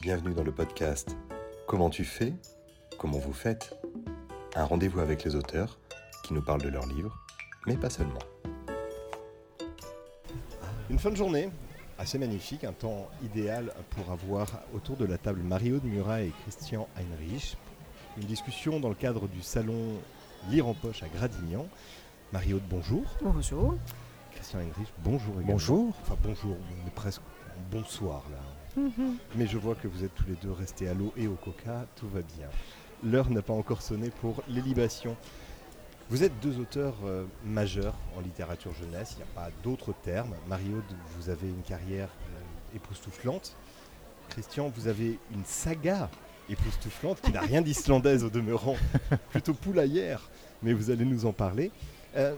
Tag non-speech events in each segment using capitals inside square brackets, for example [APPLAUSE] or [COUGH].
Bienvenue dans le podcast Comment tu fais Comment vous faites Un rendez-vous avec les auteurs qui nous parlent de leurs livres, mais pas seulement. Une fin de journée assez magnifique, un temps idéal pour avoir autour de la table Mario de Murat et Christian Heinrich. Une discussion dans le cadre du salon Lire en poche à Gradignan. Mario, bonjour. Bonjour. Christian Heinrich, bonjour également. Bonjour. Enfin bonjour, on est presque en bonsoir là. Mais je vois que vous êtes tous les deux restés à l'eau et au coca, tout va bien. L'heure n'a pas encore sonné pour les libations. Vous êtes deux auteurs euh, majeurs en littérature jeunesse, il n'y a pas d'autres termes. Mario, vous avez une carrière euh, époustouflante. Christian, vous avez une saga époustouflante qui n'a rien d'islandaise au demeurant, [LAUGHS] plutôt poulaillère, mais vous allez nous en parler. Euh,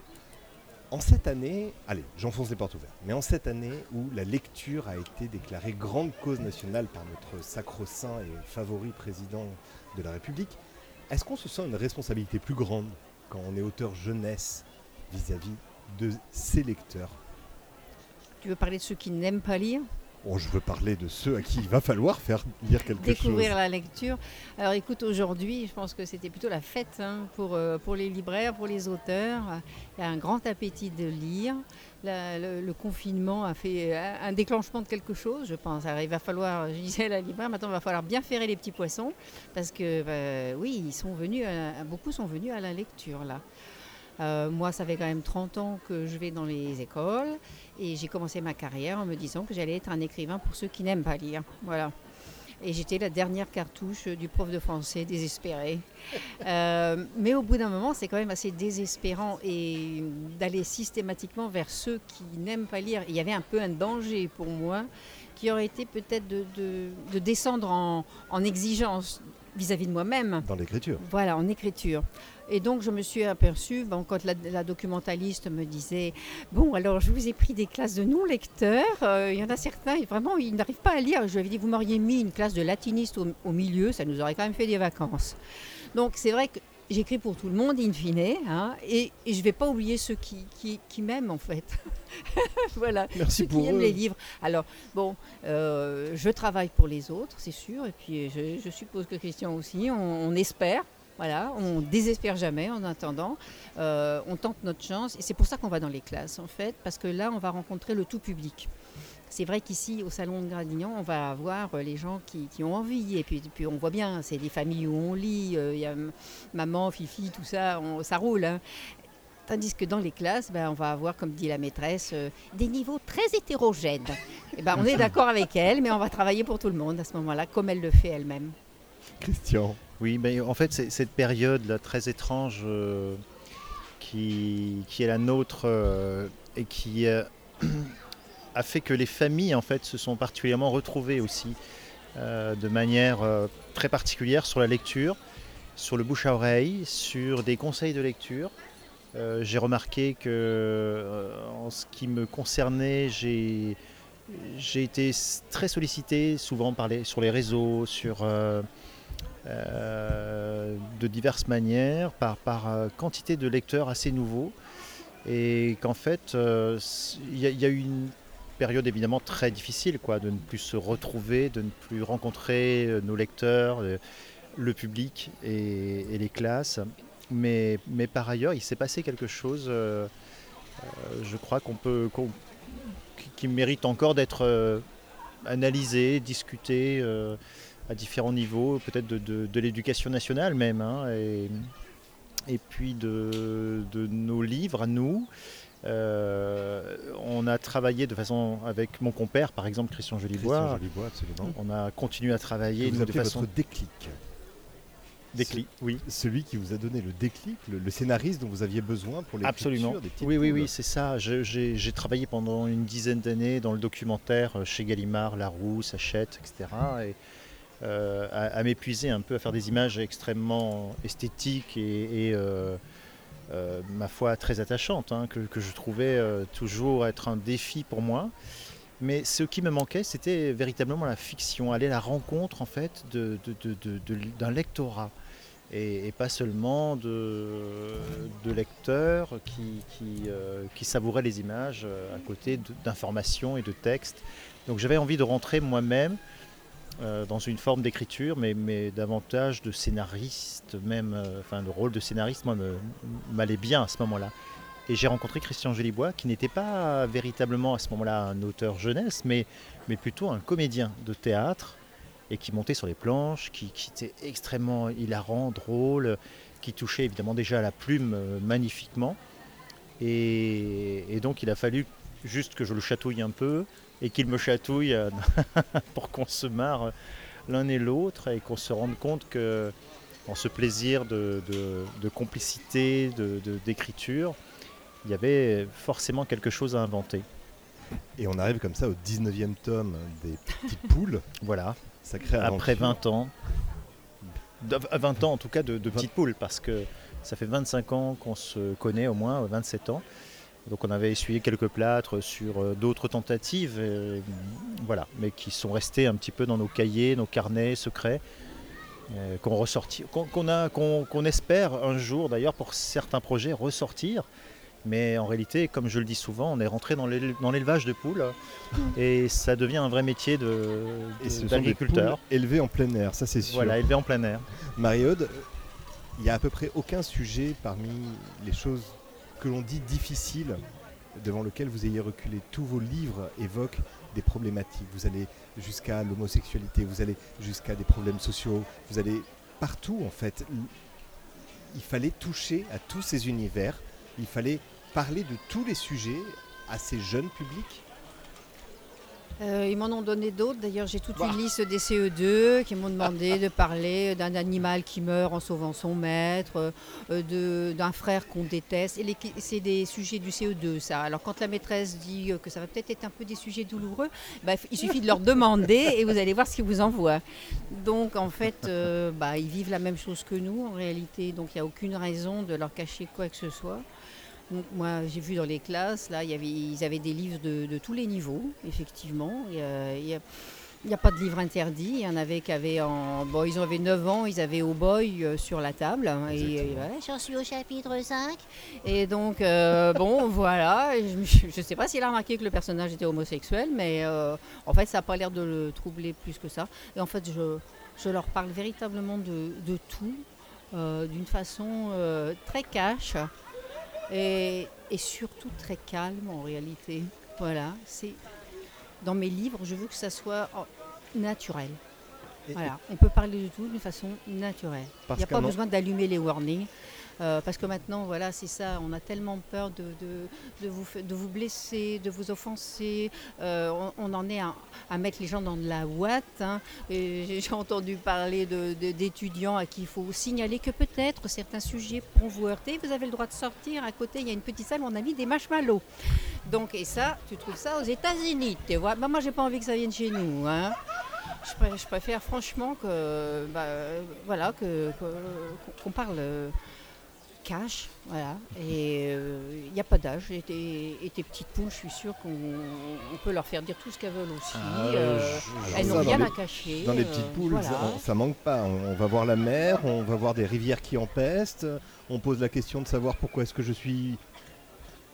en cette année, allez, j'enfonce les portes ouvertes, mais en cette année où la lecture a été déclarée grande cause nationale par notre sacro-saint et favori président de la République, est-ce qu'on se sent une responsabilité plus grande quand on est auteur jeunesse vis-à-vis de ses lecteurs? Tu veux parler de ceux qui n'aiment pas lire? Bon, je veux parler de ceux à qui il va falloir faire lire quelque Découvrir chose. la lecture. Alors écoute, aujourd'hui, je pense que c'était plutôt la fête hein, pour, euh, pour les libraires, pour les auteurs. Il y a un grand appétit de lire. La- le, le confinement a fait euh, un déclenchement de quelque chose, je pense. Alors, il va falloir, je disais à la libraire, maintenant il va falloir bien ferrer les petits poissons parce que bah, oui, ils sont venus, à- beaucoup sont venus à la lecture là. Euh, moi, ça fait quand même 30 ans que je vais dans les écoles et j'ai commencé ma carrière en me disant que j'allais être un écrivain pour ceux qui n'aiment pas lire. Voilà. Et j'étais la dernière cartouche du prof de français désespéré. [LAUGHS] Euh, mais au bout d'un moment, c'est quand même assez désespérant et d'aller systématiquement vers ceux qui n'aiment pas lire. Il y avait un peu un danger pour moi qui aurait été peut-être de, de- de descendre en, en exigence vis-à-vis de moi-même. Dans l'écriture. Voilà, en écriture. Et donc, je me suis aperçue, bon, quand la, la documentaliste me disait Bon, alors, je vous ai pris des classes de non-lecteurs. euh, Il y en a certains, et vraiment, ils n'arrivent pas à lire. Je lui avais dit Vous m'auriez mis une classe de latiniste au, au milieu, ça nous aurait quand même fait des vacances. Donc, c'est vrai que j'écris pour tout le monde, in fine, hein, et, et je ne vais pas oublier ceux qui, qui, qui m'aiment, en fait. [LAUGHS] voilà. Merci ceux pour qui aiment les livres. Alors, bon, euh, je travaille pour les autres, c'est sûr, et puis je, je suppose que Christian aussi, on, on espère. Voilà, on désespère jamais en attendant. Euh, on tente notre chance et c'est pour ça qu'on va dans les classes en fait, parce que là on va rencontrer le tout public. C'est vrai qu'ici au salon de Gradignan, on va avoir euh, les gens qui, ont envie et puis, on voit bien, c'est des familles où on lit, euh, il y a maman, fifi, tout ça, ça roule. hein. Tandis que dans les classes, ben, on va avoir, comme dit la maîtresse, des niveaux très hétérogènes. Et ben, on est d'accord avec elle, mais on va travailler pour tout le monde à ce moment-là, comme elle le fait elle-même. [LAUGHS] Christian. Oui, mais en fait, c'est cette période là très étrange euh, qui, est la nôtre euh, et qui euh, [CLEARS THROAT] a fait que les familles en fait se sont particulièrement retrouvées aussi de manière très particulière sur la lecture, sur le bouche à oreille, sur des conseils de lecture. J'ai remarqué que en ce qui me concernait, j'ai j'ai été très sollicité souvent par sur les réseaux, sur euh, de diverses manières, par, par euh, quantité de lecteurs assez nouveaux. Et qu'en fait, euh, il y, a- eu une période évidemment très difficile, quoi, de ne plus se retrouver, de ne plus rencontrer nos lecteurs, le public et, les classes. Mais, mais par ailleurs, il s'est passé quelque chose, je crois qu'on peut, qui- mérite encore d'être analysé, discuté à différents niveaux, peut-être de, de- de l'éducation nationale même, hein, et, et puis de, de nos livres à nous. Euh, on a travaillé de façon avec mon compère, par exemple Christian Jolibois. Christian. On a continué à travailler nous, de façon votre déclic. déclic. Oui, Celui qui vous a donné le déclic, le, le scénariste dont vous aviez besoin pour l'écriture Absolument. des Oui, oui, oui, c'est ça. J'ai travaillé pendant une dizaine d'années dans le documentaire euh, chez Gallimard, Larousse, Hachette, etc. Et euh, à, m'épuiser un peu, à faire des images extrêmement esthétiques et, euh, euh, ma foi, très attachantes, hein, que, je trouvais toujours être un défi pour moi. Mais ce qui me manquait, c'était véritablement la fiction, aller à la rencontre en fait de- de- d'un lectorat et, pas seulement de, lecteurs qui, qui, savouraient les images à côté d'informations et de textes. Donc j'avais envie de rentrer moi-même euh, dans une forme d'écriture, mais, davantage de scénariste, même, euh, enfin le rôle de scénariste, moi, m'allait bien à ce moment-là. Et j'ai rencontré Christian Gélibois, qui n'était pas véritablement à ce moment-là un auteur jeunesse, mais, plutôt un comédien de théâtre, et qui montait sur les planches, qui, qui était extrêmement hilarant, drôle, qui touchait évidemment déjà la plume euh, magnifiquement. Et, donc il a fallu juste que je le chatouille un peu, et qu'il me chatouille euh, [LAUGHS] pour qu'on se marre l'un et l'autre et qu'on se rende compte que en ce plaisir de, complicité, d'écriture, il y avait forcément quelque chose à inventer. Et on arrive comme ça au 19e tome des petites poules. [LAUGHS] voilà. Après 20 ans. 20 ans en tout cas de, de petites poules, parce que ça fait 25 ans qu'on se connaît au moins, 27 ans. Donc on avait essuyé quelques plâtres sur euh, d'autres tentatives, euh, voilà, mais qui sont restés un petit peu dans nos cahiers, nos carnets secrets, euh, qu'on ressortit, qu'on espère un jour d'ailleurs pour certains projets ressortir. Mais en réalité, comme je le dis souvent, on est rentré dans l'élevage de poules [LAUGHS] et ça devient un vrai métier d'agriculteur. De, élevé en plein air, ça c'est sûr. Voilà, élevé en plein air. Marie-Aude, il n'y a à peu près aucun sujet parmi les choses que l'on dit difficile, devant lequel vous ayez reculé. Tous vos livres évoquent des problématiques. Vous allez jusqu'à l'homosexualité, vous allez jusqu'à des problèmes sociaux, vous allez partout en fait. Il fallait toucher à tous ces univers, il fallait parler de tous les sujets à ces jeunes publics euh, ils m'en ont donné d'autres. D'ailleurs, j'ai toute une bah. liste des CE2 qui m'ont demandé de parler d'un animal qui meurt en sauvant son maître, euh, d'un frère qu'on déteste. Et c'est des sujets du CE2, ça. Alors, quand la maîtresse dit que ça va peut-être être un peu des sujets douloureux, bah, il suffit de leur demander et vous allez voir ce qu'ils vous envoient. Donc, en fait, euh, bah, ils vivent la même chose que nous, en réalité. Donc, il n'y a aucune raison de leur cacher quoi que ce soit moi, j'ai vu dans les classes, là, y avait, ils avaient des livres de, tous les niveaux, effectivement. Il n'y a, pas de livre interdit. Il y en avait qui avaient en. Bon, ils avaient 9 ans, ils avaient Au Boy euh, sur la table. Et, j'en suis au chapitre 5. Et donc, euh, bon, [LAUGHS] voilà. Je ne sais pas s'il a remarqué que le personnage était homosexuel, mais euh, en fait, ça n'a pas l'air de le troubler plus que ça. Et en fait, je, je leur parle véritablement de, de tout, d'une façon très cash et, surtout très calme en réalité. Voilà, c'est dans mes livres, je veux que ça soit oh, naturel. voilà, on peut parler de tout d'une façon naturelle. Il n'y a pas besoin d'allumer les warnings. Euh, parce que maintenant, voilà, c'est ça, on a tellement peur de, de, vous, de vous blesser, de vous offenser. Euh, on, en est à, mettre les gens dans de la ouate. Hein. J'ai entendu parler d'étudiants à qui il faut signaler que peut-être certains sujets pourront vous heurter. Vous avez le droit de sortir. À côté, il y a une petite salle où on a mis des marshmallows. Donc, et ça, tu trouves ça aux États-Unis. Tu vois, bah, moi, j'ai pas envie que ça vienne chez nous. Hein. Je, préfère, franchement que, bah, voilà, que, qu'on parle cash, voilà. Et il euh, n'y a pas d'âge. Et, tes petites poules, je suis sûre qu'on peut leur faire dire tout ce qu'elles veulent aussi. Ah, euh, elles n'ont rien à cacher. Dans les petites euh, poules, ça, manque pas. On, va voir la mer, on va voir des rivières qui empestent. On pose la question de savoir pourquoi est-ce que je suis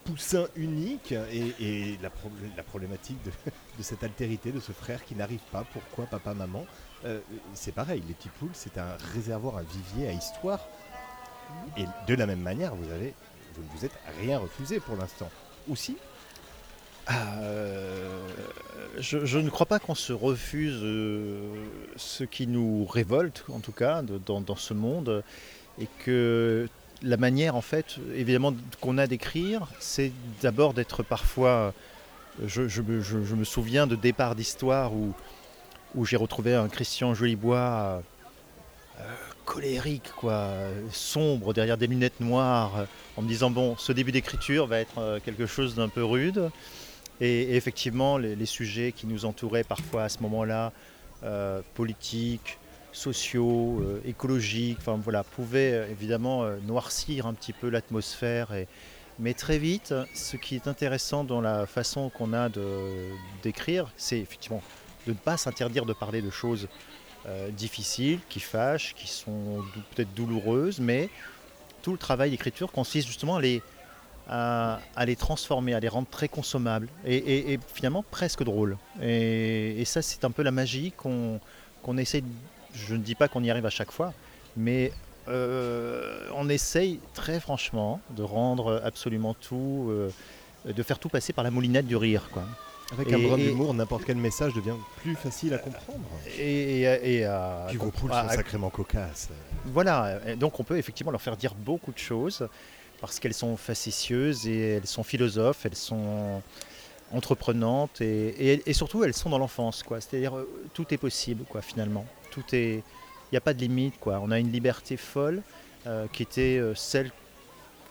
poussin unique et, la, problématique de, cette altérité, de ce frère qui n'arrive pas. Pourquoi papa, maman? C'est pareil, les petites poules, c'est un réservoir, un vivier à histoire. Et de la même manière, vous, avez, vous ne vous êtes rien refusé pour l'instant. Aussi euh, je, ne crois pas qu'on se refuse euh, ce qui nous révolte, en tout cas, dans, ce monde, et que la manière, en fait, évidemment, qu'on a d'écrire, c'est d'abord d'être parfois. Je, me souviens de départ d'histoire où, où j'ai retrouvé un Christian Jolibois euh, colérique, quoi, sombre, derrière des lunettes noires, en me disant bon, ce début d'écriture va être euh, quelque chose d'un peu rude. Et, effectivement, les, sujets qui nous entouraient parfois à ce moment-là, euh, politiques, sociaux, euh, écologiques, enfin voilà, pouvaient évidemment noircir un petit peu l'atmosphère. Mais très vite, ce qui est intéressant dans la façon qu'on a d'écrire, c'est effectivement de ne pas s'interdire de parler de choses euh, difficiles, qui fâchent, qui sont peut-être douloureuses, mais tout le travail d'écriture consiste justement à les, transformer, à les rendre très consommables et, finalement presque drôles. Et, ça, c'est un peu la magie qu'on qu'on essaie, je ne dis pas qu'on y arrive à chaque fois, mais on essaye très franchement de rendre absolument tout, de faire tout passer par la moulinette du rire. Quoi. Avec un brin d'humour, n'importe quel message devient plus facile à comprendre. Et, et, Puis vos poules sont sacrément cocasses. Voilà, donc on peut effectivement leur faire dire beaucoup de choses parce qu'elles sont facétieuses et elles sont philosophes, elles sont entreprenantes et, surtout elles sont dans l'enfance, quoi. C'est-à-dire euh, tout est possible, quoi. Finalement, tout est, il n'y a pas de limite, quoi. On a une liberté folle euh, qui était euh, celle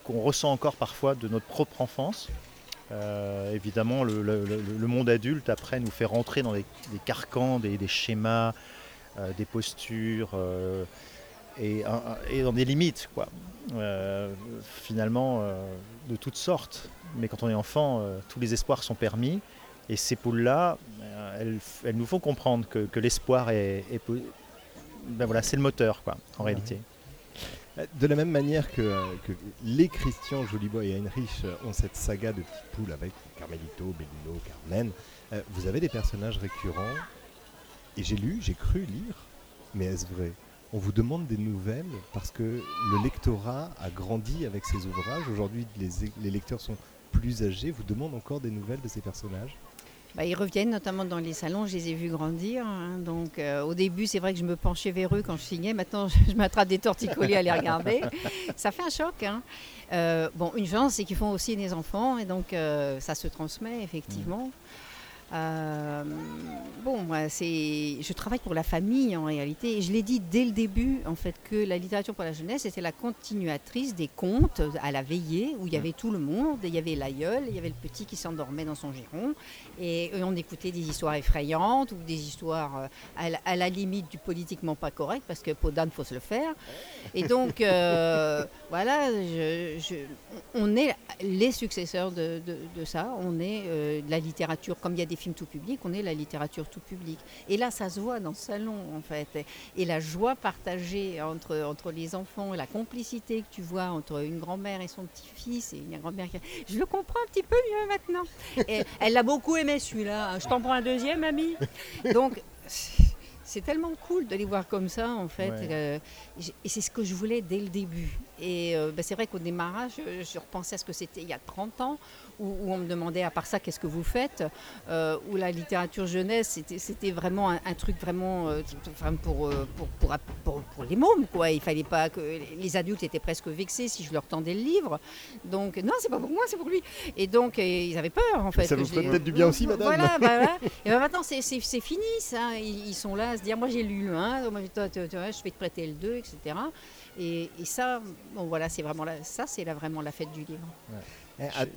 qu'on ressent encore parfois de notre propre enfance. Euh, évidemment, le, monde adulte, après, nous fait rentrer dans des, carcans, des, schémas, euh, des postures euh, et, dans des limites, quoi. finalement, de toutes sortes. Mais quand on est enfant, tous les espoirs sont permis. Et ces poules-là, elles, nous font comprendre que, l'espoir est, ben voilà, c'est le moteur, quoi, en réalité. De la même manière que, les Christian Joliboy et Heinrich ont cette saga de petites poules avec Carmelito, Bellino, Carmen, euh, vous avez des personnages récurrents. Et j'ai lu, j'ai cru lire, mais est-ce vrai? On vous demande des nouvelles parce que le lectorat a grandi avec ces ouvrages. Aujourd'hui, les, lecteurs sont plus âgés. Vous demandent encore des nouvelles de ces personnages? Bah, ils reviennent notamment dans les salons, je les ai vus grandir. Hein. donc euh, au début, c'est vrai que je me penchais vers eux quand je signais. Maintenant, [LAUGHS] je, m'attrape des torticolis à les regarder. [LAUGHS] Ça fait un choc. Hein. Euh, bon, une chance, c'est qu'ils font aussi des enfants et donc euh, ça se transmet effectivement. Euh, bon, moi, c'est, je travaille pour la famille en réalité, et je l'ai dit dès le début, en fait, que la littérature pour la jeunesse était la continuatrice des contes à la veillée, où il y avait tout le monde, il y avait l'aïeul, il y avait le petit qui s'endormait dans son giron, et, on écoutait des histoires effrayantes ou des histoires euh, à la, limite du politiquement pas correct, parce que pour Dan, faut se le faire. Et donc, euh, [LAUGHS] voilà, on est les successeurs de, ça, on est la littérature, comme il y a des films tout public, on est la littérature tout public. Et là, ça se voit dans le salon, en fait. Et la joie partagée entre, entre les enfants, la complicité que tu vois entre une grand-mère et son petit-fils, et une grand-mère Je le comprends un petit peu mieux maintenant. Et elle l'a beaucoup aimé, celui-là. Je t'en prends un deuxième, ami Donc c'est tellement cool de les voir comme ça, en fait. Euh, et c'est ce que je voulais dès le début. Et euh, ben, c'est vrai qu'au démarrage, je, repensais à ce que c'était il y a 30 ans, où, on me demandait, à part ça, qu'est-ce que vous faites euh, Où la littérature jeunesse, c'était vraiment un, truc vraiment pour, pour, pour, pour, les mômes, quoi. Il fallait pas que... Les adultes étaient presque vexés si je leur tendais le livre. Donc, non, c'est pas pour moi, c'est pour lui. Et donc, ils avaient peur, en fait. Ça vous ferait peut-être du bien aussi, madame Voilà, bah, Et ben, maintenant, c'est fini, ça. Ils, sont là à se dire, moi j'ai lu le 1, je vais te prêter le 2, etc. Et, ça, bon, voilà, c'est vraiment la, ça, c'est vraiment la fête du livre.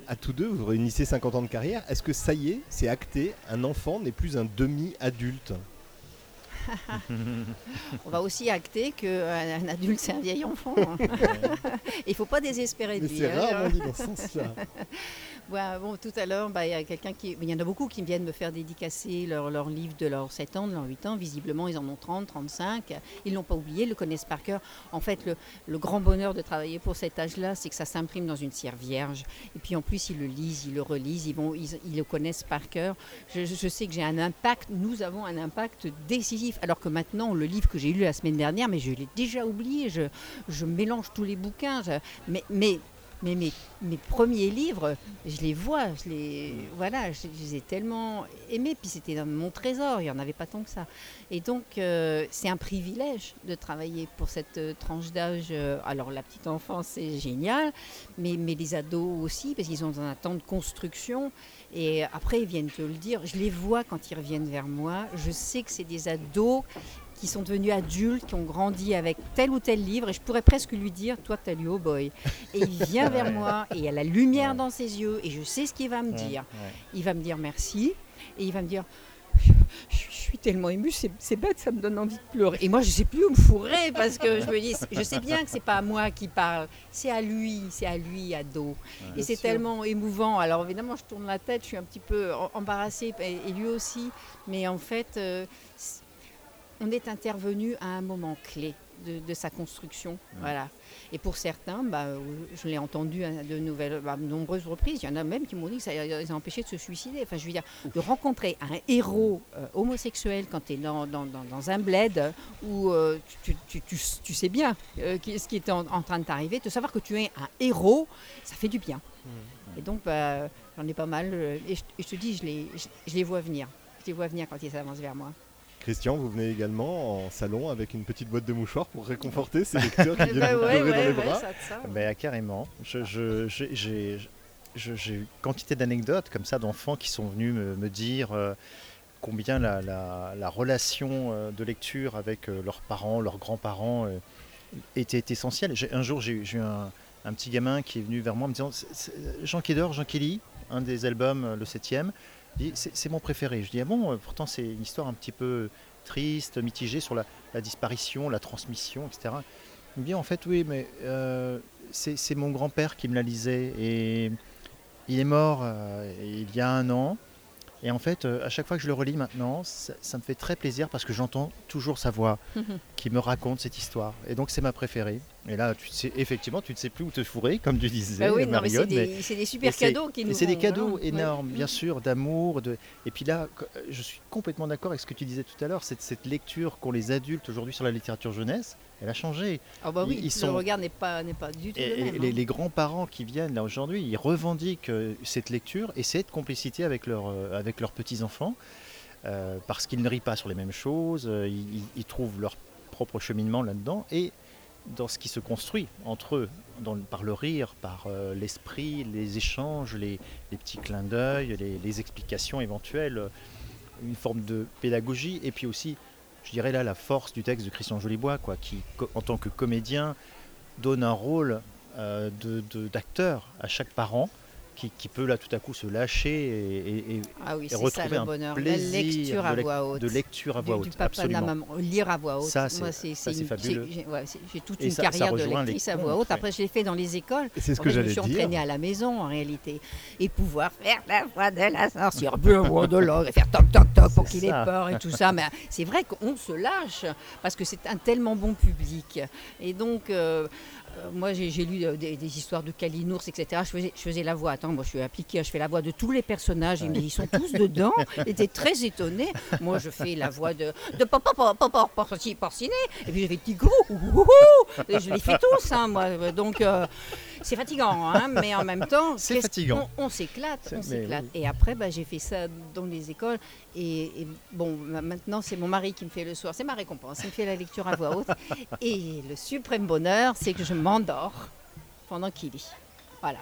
À, tous deux, vous réunissez 50 ans de carrière. Est-ce que ça y est, c'est acté, un enfant n'est plus un demi-adulte [LAUGHS] On va aussi acter qu'un adulte, c'est un vieil enfant. [LAUGHS] Il ne faut pas désespérer de lui. C'est rare, on dit dans ce sens-là. [LAUGHS] tout à l'heure, bah, il y en a beaucoup qui viennent me faire dédicacer leurs leur livres de leurs 7 ans, de leurs 8 ans. Visiblement, ils en ont 30, 35. Ils ne l'ont pas oublié, ils le connaissent par cœur. En fait, le, grand bonheur de travailler pour cet âge-là, c'est que ça s'imprime dans une cire vierge. Et puis en plus, ils le lisent, ils le relisent, ils, le connaissent par cœur. Je, sais que j'ai un impact, nous avons un impact décisif. Alors que maintenant, le livre que j'ai lu la semaine dernière, mais je l'ai déjà oublié. Je, mélange tous les bouquins. mais mais mes, mes, premiers livres, je les vois, je les, voilà, je, les ai tellement aimés. Puis c'était dans mon trésor, il n'y en avait pas tant que ça. Et donc, euh, c'est un privilège de travailler pour cette euh, tranche d'âge. Alors, la petite enfance, c'est génial, mais, mais les ados aussi, parce qu'ils ont un temps de construction. Et après, ils viennent te le dire. Je les vois quand ils reviennent vers moi. Je sais que c'est des ados qui sont devenus adultes, qui ont grandi avec tel ou tel livre, et je pourrais presque lui dire, toi, tu as lu Oh Boy. Et il vient vers moi, et il y a la lumière dans ses yeux, et je sais ce qu'il va me dire. Il va me dire merci, et il va me dire, je, suis tellement émue, c'est bête, ça me donne envie de pleurer. Et moi, je ne sais plus où me fourrer parce que je me dis, je sais bien que c'est pas à moi qui parle, c'est à lui, c'est à lui, ado. et c'est tellement émouvant. Alors évidemment, je tourne la tête, je suis un petit peu embarrassée, et lui aussi. Mais en fait, euh, on est intervenu à un moment clé de, sa construction. Voilà. Et pour certains, bah, je l'ai entendu à de nouvelles, bah, nombreuses reprises, il y en a même qui m'ont dit que ça les a empêchés de se suicider. Enfin, je veux dire, de rencontrer un héros euh, homosexuel quand tu es dans, dans, dans, un bled où euh, tu, tu, tu, tu, sais bien euh, ce qui est en, train de t'arriver, de savoir que tu es un héros, ça fait du bien. Mmh. Et donc, bah, j'en ai pas mal. Et je, te dis, je les, je les vois venir. Je les vois venir quand ils s'avancent vers moi. Christian, vous venez également en salon avec une petite boîte de mouchoirs pour réconforter ces [LAUGHS] lecteurs qui viennent vous pleurer dans les bras. Ben, carrément. j'ai eu quantité d'anecdotes comme ça d'enfants qui sont venus me, dire euh, combien la, relation euh, de lecture avec euh, leurs parents, leurs grands-parents était, essentielle. Un jour, j'ai eu un, petit gamin qui est venu vers moi en me disant Jean qui Jean qui lit un des albums, le septième c'est mon préféré. Je dis, ah bon, euh, pourtant c'est une histoire un petit peu triste, mitigée sur la, disparition, la transmission, etc. Il me dit, en fait, oui, mais euh, c'est mon grand-père qui me la lisait et il est mort euh, il y a un an. Et en fait, à chaque fois que je le relis maintenant, ça, me fait très plaisir parce que j'entends toujours sa voix [LAUGHS] qui me raconte cette histoire. Et donc, c'est ma préférée. Et là, tu sais, effectivement, tu ne sais plus où te fourrer, comme tu disais, bah oui, C'est des, super cadeaux qui nous C'est des cadeaux énormes, bien sûr, d'amour. De... Et puis là, je suis complètement d'accord avec ce que tu disais tout à l'heure. Cette, cette lecture qu'ont les adultes aujourd'hui sur la littérature jeunesse, elle a changé. Ah bah oui, le regard n'est pas, pas du tout et, le même, Les, hein. grands-parents qui viennent là aujourd'hui, ils revendiquent euh, cette lecture et cette complicité avec, leur, euh, avec leurs petits-enfants. Euh, parce qu'ils ne rient pas sur les mêmes choses, ils, ils, trouvent leur propre cheminement là-dedans. Et dans ce qui se construit entre eux, par le rire, par euh, l'esprit, les échanges, les, petits clins d'œil, les, explications éventuelles, euh, une forme de pédagogie, et puis aussi, je dirais là, la force du texte de Christian Jolibois, quoi, qui, en tant que comédien, donne un rôle euh, d'acteur à chaque parent qui, peut là tout à coup se lâcher et, et, ah oui, retrouver un bonheur. plaisir la lecture à voix haute. de lecture à voix haute. Du papa absolument. de la maman, lire à voix haute. Ça, c'est fabuleux. J'ai toute une carrière de lectrice à voix haute. Après, je l'ai fait dans les écoles. C'est ce que j'allais dire. Je me suis entraînée à la maison en réalité. Et pouvoir faire la voix de la sorcière, de l'ogre, et faire toc toc toc pour qu'il ait peur et tout ça. Mais c'est vrai qu'on se lâche parce que c'est un tellement bon public. Et donc, euh, moi, j'ai lu euh, des, histoires de Kalinours, etc. Je faisais, je faisais, la voix. Attends, moi, je suis appliquée, je fais la voix de tous les personnages. Ils sont tous dedans. J'étais très étonnée. Moi, je fais la voix de, de porciné. Et puis, j'ai fait Tigrou. Et je les fais tous, hein, moi. Donc, euh, c'est fatigant, hein, mais en même temps, c'est fatigant. On, s'éclate, on s'éclate. Et après, bah, j'ai fait ça dans les écoles. Et, bon, maintenant, c'est mon mari qui me fait le soir. C'est ma récompense. Il me fait la lecture à voix haute. [LAUGHS] Et le suprême bonheur, c'est que je m'endors pendant qu'il lit. Voilà.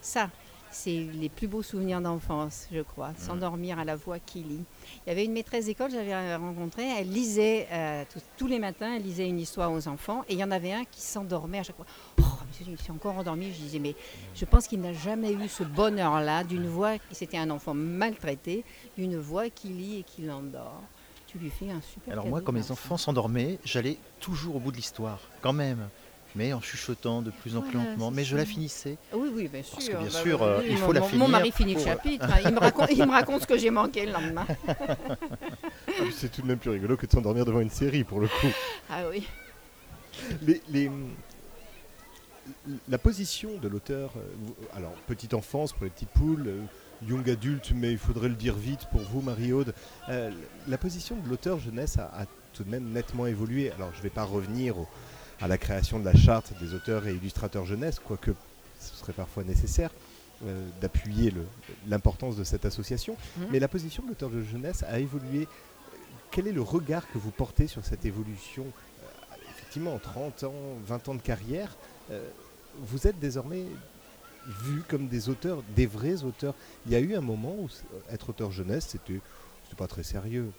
Ça, c'est les plus beaux souvenirs d'enfance, je crois. S'endormir à la voix qui lit. Il y avait une maîtresse d'école que j'avais rencontrée. Elle lisait euh, tous les matins, elle lisait une histoire aux enfants. Et il y en avait un qui s'endormait à chaque fois. Oh, je suis encore endormi. Je disais, mais je pense qu'il n'a jamais eu ce bonheur-là d'une voix, c'était un enfant maltraité, d'une voix qui lit et qui l'endort. Tu lui fais un super. Alors moi, quand mes enfants s'endormaient, j'allais toujours au bout de l'histoire, quand même mais en chuchotant de plus en plus lentement. Mais je la finissais. Oui, oui, bien sûr. Parce que bien bah sûr, euh, il faut la finir. Mon mari finit le chapitre. Hein. il, me raconte, il me raconte ce que j'ai manqué le lendemain. Ah, c'est tout de même plus rigolo que de s'endormir devant une série, pour le coup. Ah oui. les, la position de l'auteur, euh, alors petite enfance pour les petites poules, euh, young adulte, mais il faudrait le dire vite pour vous, Marie-Aude, euh, la position de l'auteur jeunesse a, tout de même nettement évolué. Alors je ne vais pas revenir à la création de la charte des auteurs et illustrateurs jeunesse, quoique ce serait parfois nécessaire. d'appuyer l'importance de cette association. Mmh. Mais la position de l'auteur de jeunesse a évolué. Quel est le regard que vous portez sur cette évolution Effectivement, 30 ans, 20 ans de carrière, euh, vous êtes désormais vus comme des auteurs, des vrais auteurs. Il y a eu un moment où être auteur jeunesse, c'était pas très sérieux.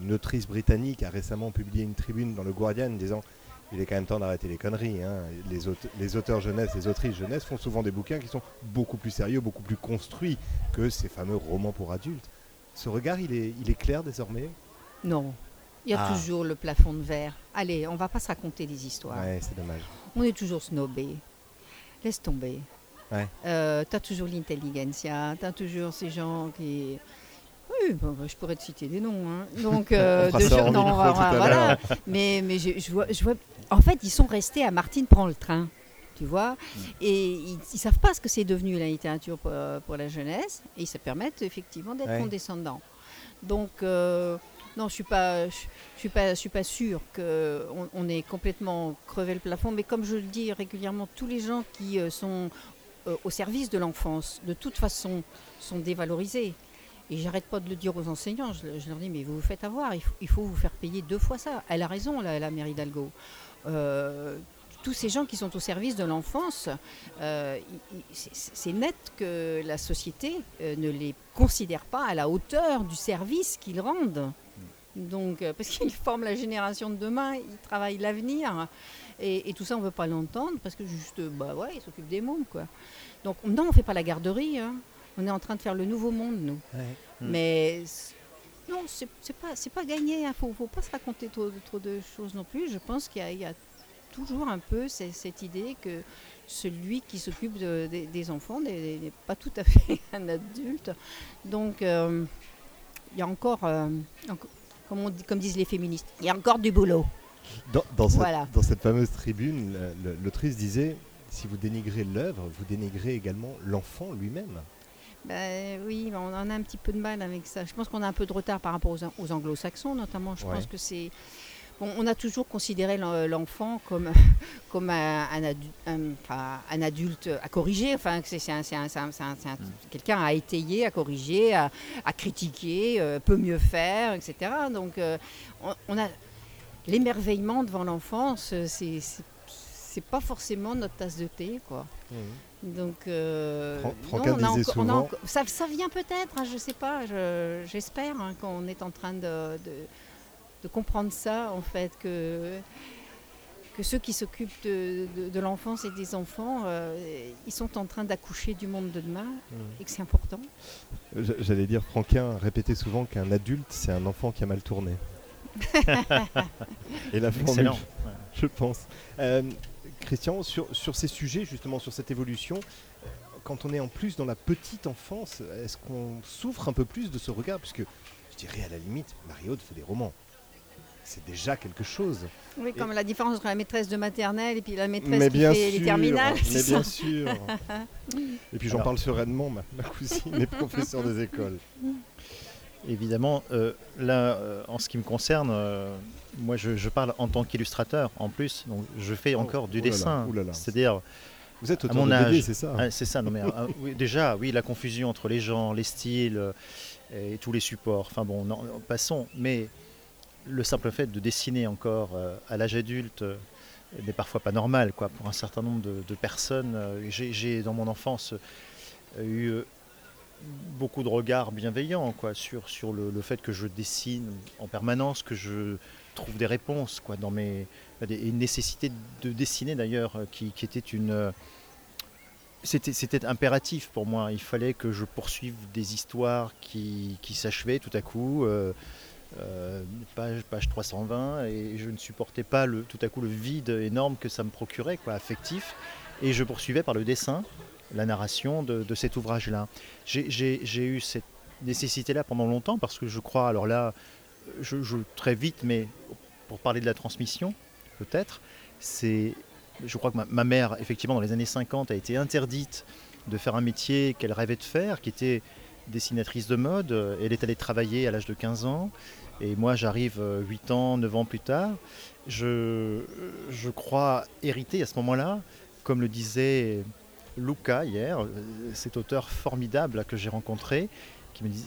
Une autrice britannique a récemment publié une tribune dans le Guardian disant il est quand même temps d'arrêter les conneries. Hein. Les, auteurs, les, auteurs jeunesse, les autrices jeunesse font souvent des bouquins qui sont beaucoup plus sérieux, beaucoup plus construits que ces fameux romans pour adultes. Ce regard, il est, il est clair désormais? Non. Il y a ah. toujours le plafond de verre. Allez, on va pas se raconter des histoires. Ouais, c'est dommage on est toujours snobé. Laisse tomber. Ouais. Euh, tu as toujours l'intelligentsia, tu as toujours ces gens qui. Oui, Oui, bah, je pourrais te citer des noms. Hein. Donc, euh, de non, voilà. Mais, mais je, vois, je vois. En fait, ils sont restés à Martine prend le train tu vois. Mm. Et ils ne savent pas ce que c'est devenu la littérature pour, la jeunesse, et ils se permettent effectivement d'être condescendants. Donc, euh, non, je ne suis, pas, je, suis, pas, je suis pas sûre qu'on on ait complètement crevé le plafond, mais comme je le dis régulièrement, tous les gens qui euh, sont euh, au service de l'enfance, de toute façon, sont dévalorisés. Et j'arrête pas de le dire aux enseignants, je, leur dis, mais vous vous faites avoir, il faut, vous faire payer deux fois ça. Elle a raison, la, la mairie d'Algo tous ces gens qui sont au service de l'enfance, euh, c'est net que la société euh, ne les considère pas à la hauteur du service qu'ils rendent. Donc, euh, parce qu'ils [LAUGHS] forment la génération de demain, ils travaillent l'avenir. Et, tout ça, on ne veut pas l'entendre parce que juste, bah ouais, ils s'occupent des mômes, quoi. Donc, non, on ne fait pas la garderie. Hein. On est en train de faire le nouveau monde, nous. Mais non, c'est pas, pas gagné. Il hein. ne faut, pas se raconter trop, trop, de choses non plus. Je pense qu'il y, a toujours un peu cette idée que celui qui s'occupe des enfants n'est pas tout à [LAUGHS] fait un adulte. Donc, euh, il y a encore, euh, comme, comme, disent les féministes, il y a encore du boulot. Dans, cette, fameuse tribune, l'autrice disait, si vous dénigrez l'œuvre, vous dénigrez également l'enfant lui-même. Ben, oui, on en a un petit peu de mal avec ça. Je pense qu'on a un peu de retard par rapport aux, anglo-saxons, notamment. Je pense que c'est on a toujours considéré l'enfant comme, [LAUGHS] comme un, adulte à corriger, enfin, c'est quelqu'un à étayer, à corriger, à, critiquer, euh, peut mieux faire, etc. Donc, euh, on, a l'émerveillement devant l'enfance, c'est c'est pas forcément notre tasse de thé, quoi. Mmh. Donc, euh, souvent... ça, vient peut-être, hein, je sais pas, j'espère hein, qu'on est en train de de comprendre ça, en fait, que, que ceux qui s'occupent de, de, l'enfance et des enfants, euh, ils sont en train d'accoucher du monde de demain mmh. et que c'est important. J'allais dire, Franquin répétait souvent qu'un adulte, c'est un enfant qui a mal tourné. [LAUGHS] et la formule, je pense. Euh, Christian, sur, sur ces sujets, justement, sur cette évolution, quand on est en plus dans la petite enfance, est-ce qu'on souffre un peu plus de ce regard? Puisque je dirais à la limite, Mario fait des romans c'est déjà quelque chose. Oui, comme la différence entre la maîtresse de maternelle et puis la maîtresse qui fait les terminales. Mais bien sûr. [LAUGHS] et puis j'en parle sereinement, ma, cousine est professeure des écoles. Évidemment, euh, là, euh, en ce qui me concerne, euh, moi je, parle en tant qu'illustrateur en plus, donc je fais oh, encore du dessin. C'est-à-dire. Vous êtes auteur de c'est ça ah, C'est ça, non mais déjà, oui, la confusion entre les gens, les styles et tous les supports. Enfin bon, non, passons. Mais le simple fait de dessiner encore euh, à l'âge adulte euh, n'est parfois pas normal quoi, pour un certain nombre de, personnes. Euh, j'ai dans mon enfance eu beaucoup de regards bienveillants quoi, sur, sur le, fait que je dessine en permanence, que je trouve des réponses quoi, dans mes. une nécessité de dessiner d'ailleurs qui, était une. C'était impératif pour moi. Il fallait que je poursuive des histoires qui, qui s'achevaient tout à coup. Euh, page, page 320, et je ne supportais pas le, tout à coup le vide énorme que ça me procurait, quoi, affectif, et je poursuivais par le dessin la narration de, cet ouvrage-là. J'ai eu cette nécessité-là pendant longtemps, parce que je crois, alors là, je, je très vite, mais pour parler de la transmission, peut-être, c'est, je crois que ma, mère, effectivement, dans les années 50, a été interdite de faire un métier qu'elle rêvait de faire, qui était dessinatrice de mode. Elle est allée travailler à l'âge de 15 ans. Et moi, j'arrive 8 euh, ans, 9 ans plus tard. Je, je crois hériter à ce moment-là, comme le disait Luca hier, euh, cet auteur formidable que j'ai rencontré, qui me dit,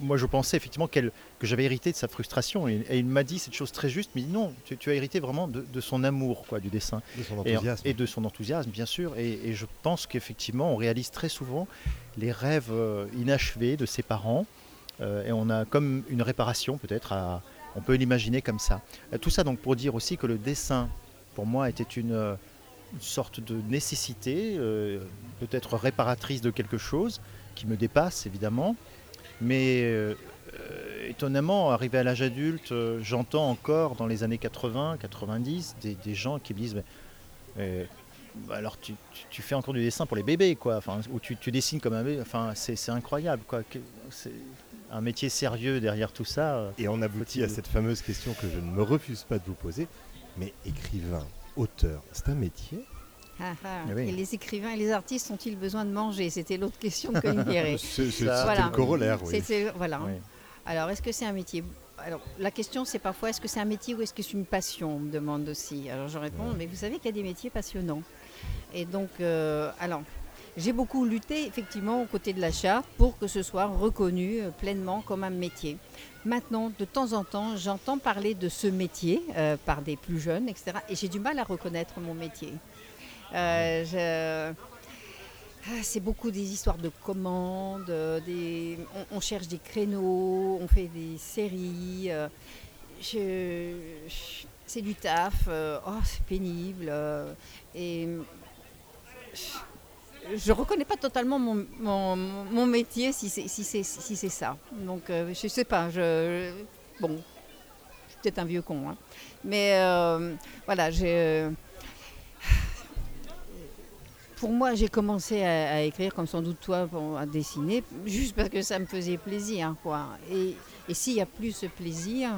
moi je pensais effectivement que j'avais hérité de sa frustration et, il m'a dit cette chose très juste, mais non, tu, as hérité vraiment de, son amour quoi, du dessin Et, de son enthousiasme bien sûr. Et, je pense qu'effectivement on réalise très souvent les rêves euh, inachevés de ses parents euh, et on a comme une réparation peut-être, on peut l'imaginer comme ça. Euh, tout ça donc pour dire aussi que le dessin pour moi était une, sorte de nécessité, peut-être réparatrice de quelque chose qui me dépasse évidemment mais euh, étonnamment, arrivé à l'âge adulte, euh, j'entends encore dans les années 80, 90, des, gens qui me disent euh, bah alors tu, fais encore du dessin pour les bébés, quoi, enfin, ou tu, dessines comme un bébé, enfin, c'est incroyable, quoi. un métier sérieux derrière tout ça. Et on aboutit à cette fameuse question que je ne me refuse pas de vous poser. Mais écrivain, auteur, c'est un métier? Ah, et les écrivains et les artistes ont-ils besoin de manger? C'était l'autre [LAUGHS] question de Colin [LAUGHS] C'est le corollaire, oui. Voilà. Alors, est-ce que c'est un métier? Alors, la question, c'est parfois est-ce que c'est un métier ou est-ce que c'est une passion On me demande aussi. Alors, je réponds, mais vous savez qu'il y a des métiers passionnants. Et donc, euh, alors, j'ai beaucoup lutté effectivement aux côtés de l'achat pour que ce soit reconnu euh, pleinement comme un métier. Maintenant, de temps en temps, j'entends parler de ce métier euh, par des plus jeunes, etc. Et j'ai du mal à reconnaître mon métier. Euh, ah, c'est beaucoup des histoires de commandes, des... on, cherche des créneaux, on fait des séries. c'est du taf, oh, c'est pénible. et je reconnais pas totalement mon, mon, métier si c'est si si ça. Donc je euh, je sais pas. Je, bon, je suis peut-être un vieux con, hein. mais euh, voilà, j'ai. Euh, pour moi, j'ai commencé à, écrire, comme sans doute toi, à dessiner, juste parce que ça me faisait plaisir, quoi. Et, et s'il n'y a plus ce plaisir,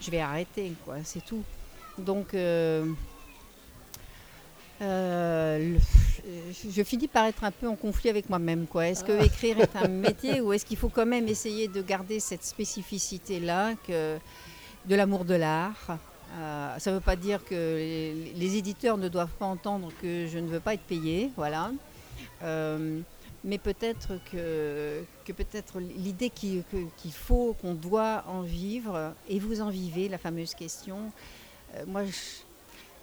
je vais arrêter, quoi. C'est tout. Donc euh, je finis par être un peu en conflit avec moi-même. Quoi. Est-ce que écrire est un métier ou est-ce qu'il faut quand même essayer de garder cette spécificité-là que de l'amour de l'art? Euh, Ça ne veut pas dire que les, éditeurs ne doivent pas entendre que je ne veux pas être payé, voilà. Euh, mais peut-être que, peut-être l'idée qu'il faut, qu'on doit en vivre, et vous en vivez, la fameuse question. moi, je,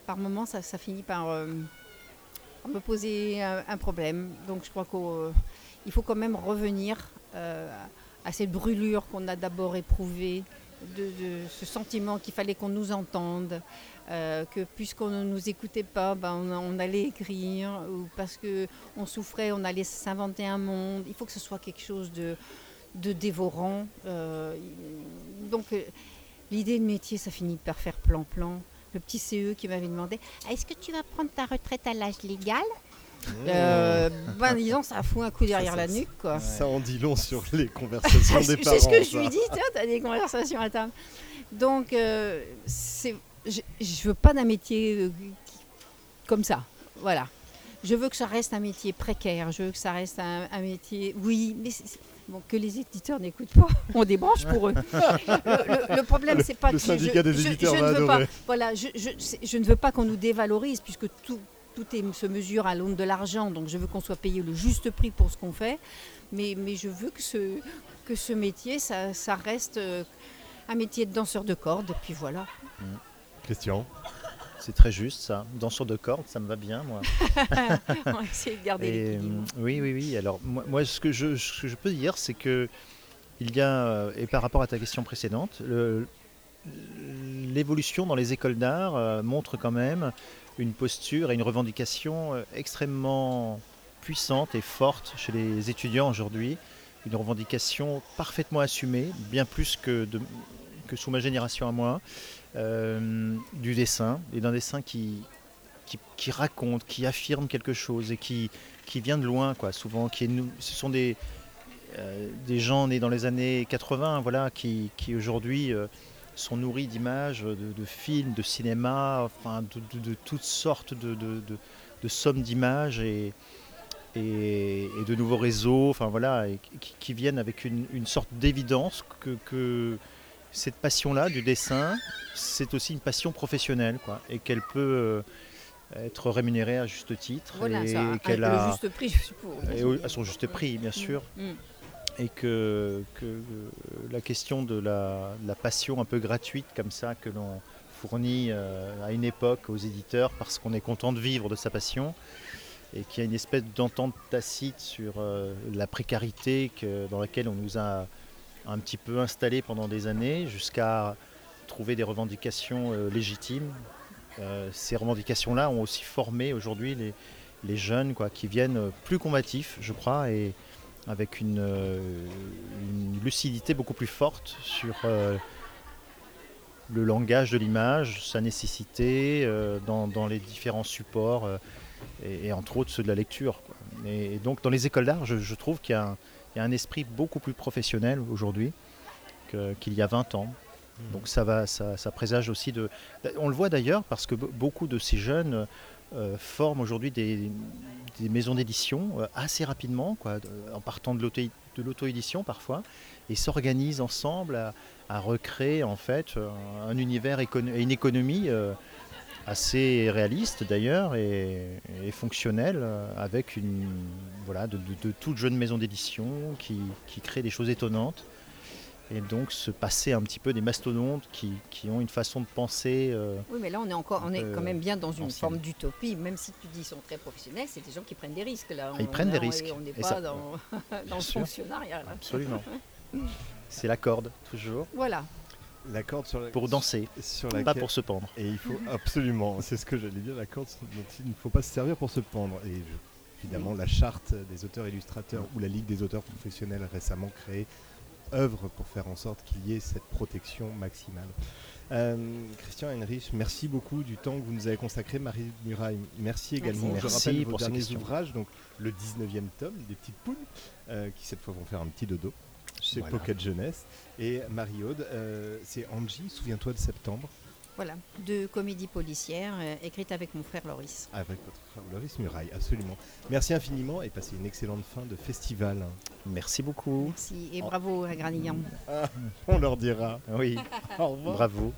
par moments, ça, finit par euh, me poser un, problème. Donc je crois qu'il faut quand même revenir euh, à cette brûlure qu'on a d'abord éprouvée, de, ce sentiment qu'il fallait qu'on nous entende, euh, que puisqu'on ne nous écoutait pas, ben on, allait écrire, ou parce qu'on souffrait, on allait s'inventer un monde. Il faut que ce soit quelque chose de, de dévorant. donc l'idée de métier, ça finit par faire plan-plan le petit CE qui m'avait demandé Est-ce que tu vas prendre ta retraite à l'âge légal? Euh, ben disons, ça fout un coup derrière la nuque. Quoi. Ça en dit long sur les conversations [LAUGHS] des parents. C'est ce que je lui dis, tu as des conversations à table. Donc, euh, je ne veux pas d'un métier euh, comme ça. Voilà. Je veux que ça reste un métier précaire, je veux que ça reste un, un métier. Oui, mais que les éditeurs n'écoutent pas, [LAUGHS] on débranche pour eux. le, problème, c'est pas le syndicat des éditeurs je, ne veux pas, voilà, je, ne veux pas qu'on nous dévalorise puisque tout, tout se mesure à l'aune de l'argent. Donc je veux qu'on soit payé le juste prix pour ce qu'on fait, mais, mais je veux que ce, que ce métier, ça, ça reste euh, un métier de danseur de cordes. Et puis voilà. Christian c'est très juste ça. Danseur de cordes, ça me va bien, moi. [LAUGHS] On va essayer de garder l'équilibre. Oui, oui, oui. Alors, moi, ce, que je, je, peux dire, c'est que il y a, euh, et par rapport à ta question précédente, l'évolution dans les écoles d'art euh, montre quand même une posture et une revendication euh, extrêmement puissante et forte chez les étudiants aujourd'hui. Une revendication parfaitement assumée, bien plus que, sous ma génération à moi. Euh, du dessin, et d'un dessin qui, qui, raconte, qui affirme quelque chose et qui, qui vient de loin, quoi, souvent. Qui est, ce sont des, euh, des gens nés dans les années 80, voilà, qui, qui aujourd'hui sont nourris d'images, de, films, de cinéma, enfin, de, toutes sortes de, sommes d'images et, et, de nouveaux réseaux, enfin voilà, et qui, viennent avec une, une sorte d'évidence que, que cette passion-là du dessin, c'est aussi une passion professionnelle, quoi, et qu'elle peut euh, être rémunérée à juste titre. et qu'elle a juste prix, je suppose. Et à son juste prix, bien mm. sûr. Mm. Et que, euh, la question de la, passion un peu gratuite comme ça que l'on fournit euh, à une époque aux éditeurs parce qu'on est content de vivre de sa passion et qu'il y a une espèce d'entente tacite sur la précarité dans laquelle on nous a un petit peu installé pendant des années jusqu'à trouver des revendications euh, légitimes. Euh, ces revendications-là ont aussi formé aujourd'hui les, jeunes qui viennent euh, plus combatifs, je crois, et avec une, lucidité beaucoup plus forte sur le langage de l'image, sa nécessité dans, les différents supports, et, entre autres ceux de la lecture. Et, donc dans les écoles d'art, je, je trouve qu'il y a un, il y y a un esprit beaucoup plus professionnel aujourd'hui qu'il y a 20 ans. Mmh. Donc ça, va, ça, présage aussi de... On le voit d'ailleurs parce que beaucoup de ces jeunes euh, forment aujourd'hui des, maisons d'édition euh, assez rapidement, quoi, en partant de l'auto-édition parfois, et s'organisent ensemble à, recréer en fait un univers et une économie euh, assez réaliste d'ailleurs et, fonctionnelle avec une voilà de, toute jeune maison d'édition qui, qui crée des choses étonnantes et donc se passer un petit peu des mastodontes qui, qui ont une façon de penser. Euh, oui, mais là, on est, encore, on est quand même bien dans une forme d'utopie, même si tu dis qu'ils sont très professionnels, c'est des gens qui prennent des risques. Là. ils prennent des risques. On n'est pas dans, [LAUGHS] dans le fonctionnariat. Absolument. [LAUGHS] c'est la corde, toujours. Voilà. La corde sur Pour danser, sur pas pour se pendre. Et il faut [LAUGHS] absolument, c'est ce que j'allais dire, la corde dont il ne faut pas se servir pour se pendre. Et évidemment, la charte des auteurs illustrateurs ou la Ligue des auteurs professionnels récemment créée œuvre pour faire en sorte qu'il y ait cette protection maximale. Euh, Christian Heinrich, merci beaucoup du temps que vous nous avez consacré. Marie Muraille, merci également. Merci. Je rappelle vos derniers ouvrages, donc le 19e tome des petites poules, euh, qui cette fois vont faire un petit dodo chez Pocket Jeunesse. Et Marie-Aude, euh, c'est Angie, souviens-toi de septembre. Voilà, deux comédies policières euh, écrites avec mon frère Loris. Avec votre frère Loris Muraille, absolument. Merci infiniment et passez une excellente fin de festival. Merci beaucoup. Merci et bravo à Granillon. Ah, on leur dira. Oui. Au revoir. Bravo.